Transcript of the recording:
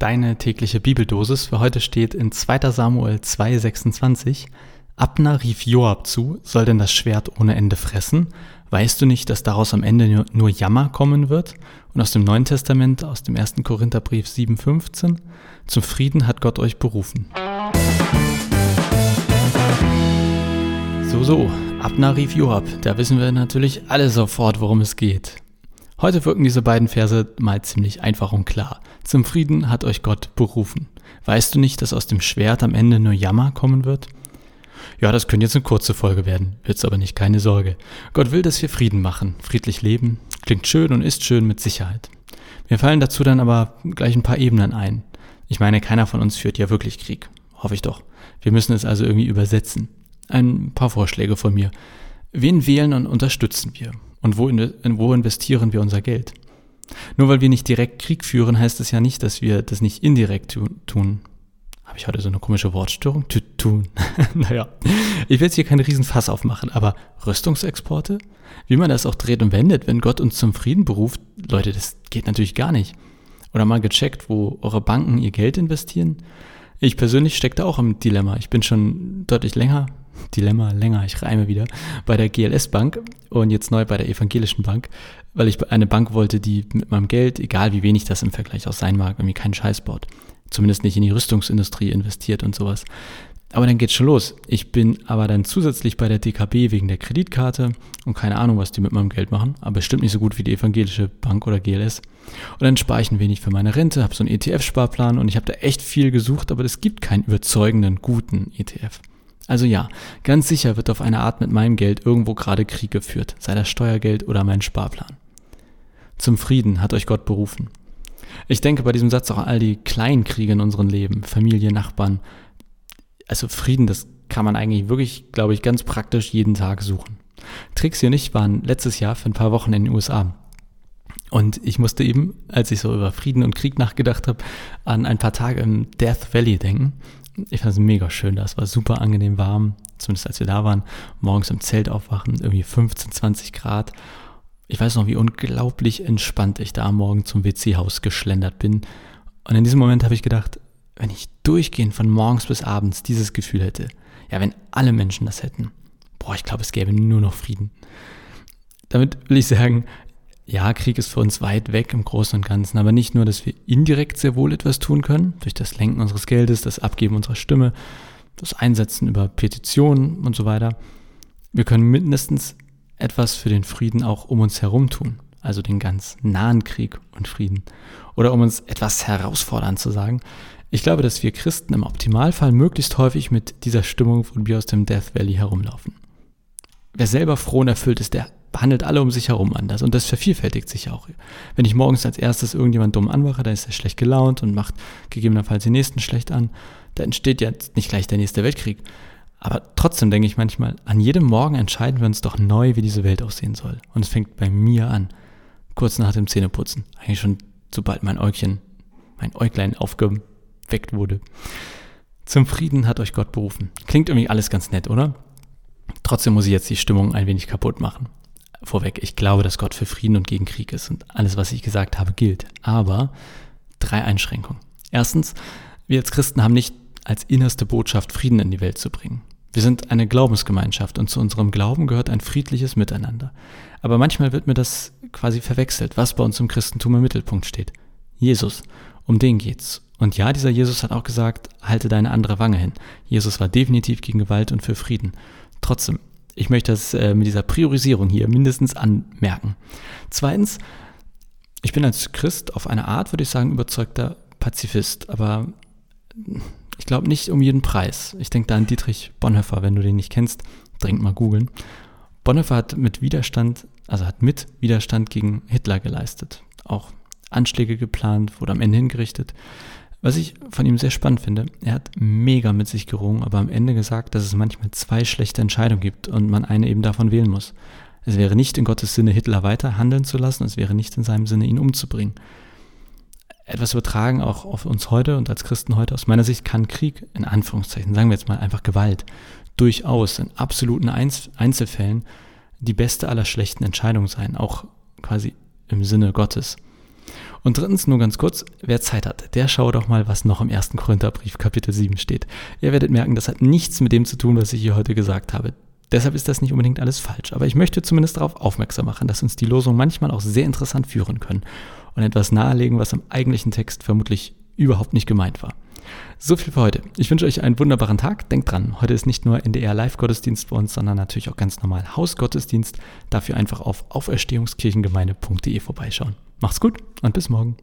Deine tägliche Bibeldosis für heute steht in 2. Samuel 2,26. Abner rief Joab zu, soll denn das Schwert ohne Ende fressen? Weißt du nicht, dass daraus am Ende nur Jammer kommen wird? Und aus dem Neuen Testament, aus dem 1. Korintherbrief 7,15. Zum Frieden hat Gott euch berufen. So, so, Abner rief Joab. Da wissen wir natürlich alle sofort, worum es geht. Heute wirken diese beiden Verse mal ziemlich einfach und klar. Zum Frieden hat euch Gott berufen. Weißt du nicht, dass aus dem Schwert am Ende nur Jammer kommen wird? Ja, das könnte jetzt eine kurze Folge werden, wird's aber nicht, keine Sorge. Gott will, dass wir Frieden machen, friedlich leben, klingt schön und ist schön mit Sicherheit. Mir fallen dazu dann aber gleich ein paar Ebenen ein. Ich meine, keiner von uns führt ja wirklich Krieg. Hoffe ich doch. Wir müssen es also irgendwie übersetzen. Ein paar Vorschläge von mir. Wen wählen und unterstützen wir? Und wo, in, wo investieren wir unser Geld? Nur weil wir nicht direkt Krieg führen, heißt das ja nicht, dass wir das nicht indirekt tun. Habe ich heute so eine komische Wortstörung? Tun. naja, ich will jetzt hier keinen Riesenfass aufmachen, aber Rüstungsexporte? Wie man das auch dreht und wendet, wenn Gott uns zum Frieden beruft, Leute, das geht natürlich gar nicht. Oder mal gecheckt, wo eure Banken ihr Geld investieren? Ich persönlich stecke da auch im Dilemma. Ich bin schon deutlich länger, Dilemma länger, ich reime wieder, bei der GLS Bank und jetzt neu bei der Evangelischen Bank, weil ich eine Bank wollte, die mit meinem Geld, egal wie wenig das im Vergleich auch sein mag, irgendwie keinen Scheiß baut. Zumindest nicht in die Rüstungsindustrie investiert und sowas. Aber dann geht's schon los. Ich bin aber dann zusätzlich bei der DKB wegen der Kreditkarte und keine Ahnung, was die mit meinem Geld machen, aber bestimmt nicht so gut wie die evangelische Bank oder GLS. Und dann spare ich ein wenig für meine Rente, habe so einen ETF-Sparplan und ich habe da echt viel gesucht, aber es gibt keinen überzeugenden, guten ETF. Also ja, ganz sicher wird auf eine Art mit meinem Geld irgendwo gerade Krieg geführt, sei das Steuergeld oder mein Sparplan. Zum Frieden hat euch Gott berufen. Ich denke bei diesem Satz auch an all die kleinen Kriege in unserem Leben, Familie, Nachbarn. Also Frieden, das kann man eigentlich wirklich, glaube ich, ganz praktisch jeden Tag suchen. Trixie und ich waren letztes Jahr für ein paar Wochen in den USA. Und ich musste eben, als ich so über Frieden und Krieg nachgedacht habe, an ein paar Tage im Death Valley denken. Ich fand es mega schön da. Es war super angenehm warm, zumindest als wir da waren. Morgens im Zelt aufwachen, irgendwie 15, 20 Grad. Ich weiß noch, wie unglaublich entspannt ich da am Morgen zum WC-Haus geschlendert bin. Und in diesem Moment habe ich gedacht, wenn ich durchgehend von morgens bis abends dieses Gefühl hätte, ja, wenn alle Menschen das hätten, boah, ich glaube, es gäbe nur noch Frieden. Damit will ich sagen, ja, Krieg ist für uns weit weg im Großen und Ganzen, aber nicht nur, dass wir indirekt sehr wohl etwas tun können, durch das Lenken unseres Geldes, das Abgeben unserer Stimme, das Einsetzen über Petitionen und so weiter. Wir können mindestens etwas für den Frieden auch um uns herum tun, also den ganz nahen Krieg und Frieden. Oder um uns etwas herausfordernd zu sagen, ich glaube, dass wir Christen im Optimalfall möglichst häufig mit dieser Stimmung von aus dem Death Valley herumlaufen. Wer selber froh und erfüllt ist, der behandelt alle um sich herum anders und das vervielfältigt sich auch. Wenn ich morgens als erstes irgendjemand dumm anmache, dann ist er schlecht gelaunt und macht gegebenenfalls den nächsten schlecht an. Da entsteht jetzt nicht gleich der nächste Weltkrieg. Aber trotzdem denke ich manchmal, an jedem Morgen entscheiden wir uns doch neu, wie diese Welt aussehen soll. Und es fängt bei mir an. Kurz nach dem Zähneputzen. Eigentlich schon sobald mein Äugchen, mein Äuglein aufgeweckt wurde. Zum Frieden hat euch Gott berufen. Klingt irgendwie alles ganz nett, oder? Trotzdem muss ich jetzt die Stimmung ein wenig kaputt machen vorweg, ich glaube, dass Gott für Frieden und gegen Krieg ist und alles, was ich gesagt habe, gilt. Aber drei Einschränkungen. Erstens, wir als Christen haben nicht als innerste Botschaft, Frieden in die Welt zu bringen. Wir sind eine Glaubensgemeinschaft und zu unserem Glauben gehört ein friedliches Miteinander. Aber manchmal wird mir das quasi verwechselt, was bei uns im Christentum im Mittelpunkt steht. Jesus, um den geht's. Und ja, dieser Jesus hat auch gesagt, halte deine andere Wange hin. Jesus war definitiv gegen Gewalt und für Frieden. Trotzdem, ich möchte das äh, mit dieser Priorisierung hier mindestens anmerken. Zweitens, ich bin als Christ auf eine Art, würde ich sagen, überzeugter Pazifist, aber ich glaube nicht um jeden Preis. Ich denke da an Dietrich Bonhoeffer, wenn du den nicht kennst, dringend mal googeln. Bonhoeffer hat mit Widerstand, also hat mit Widerstand gegen Hitler geleistet. Auch Anschläge geplant, wurde am Ende hingerichtet. Was ich von ihm sehr spannend finde, er hat mega mit sich gerungen, aber am Ende gesagt, dass es manchmal zwei schlechte Entscheidungen gibt und man eine eben davon wählen muss. Es wäre nicht in Gottes Sinne, Hitler weiter handeln zu lassen, es wäre nicht in seinem Sinne, ihn umzubringen. Etwas übertragen auch auf uns heute und als Christen heute. Aus meiner Sicht kann Krieg, in Anführungszeichen, sagen wir jetzt mal einfach Gewalt, durchaus in absoluten Einzelfällen die beste aller schlechten Entscheidungen sein, auch quasi im Sinne Gottes. Und drittens nur ganz kurz, wer Zeit hat, der schaue doch mal, was noch im ersten Korintherbrief Kapitel 7 steht. Ihr werdet merken, das hat nichts mit dem zu tun, was ich hier heute gesagt habe. Deshalb ist das nicht unbedingt alles falsch, aber ich möchte zumindest darauf aufmerksam machen, dass uns die Losungen manchmal auch sehr interessant führen können und etwas nahelegen, was im eigentlichen Text vermutlich überhaupt nicht gemeint war. So viel für heute. Ich wünsche euch einen wunderbaren Tag. Denkt dran, heute ist nicht nur NDR Live-Gottesdienst bei uns, sondern natürlich auch ganz normal Hausgottesdienst. Dafür einfach auf auferstehungskirchengemeinde.de vorbeischauen. Macht's gut und bis morgen.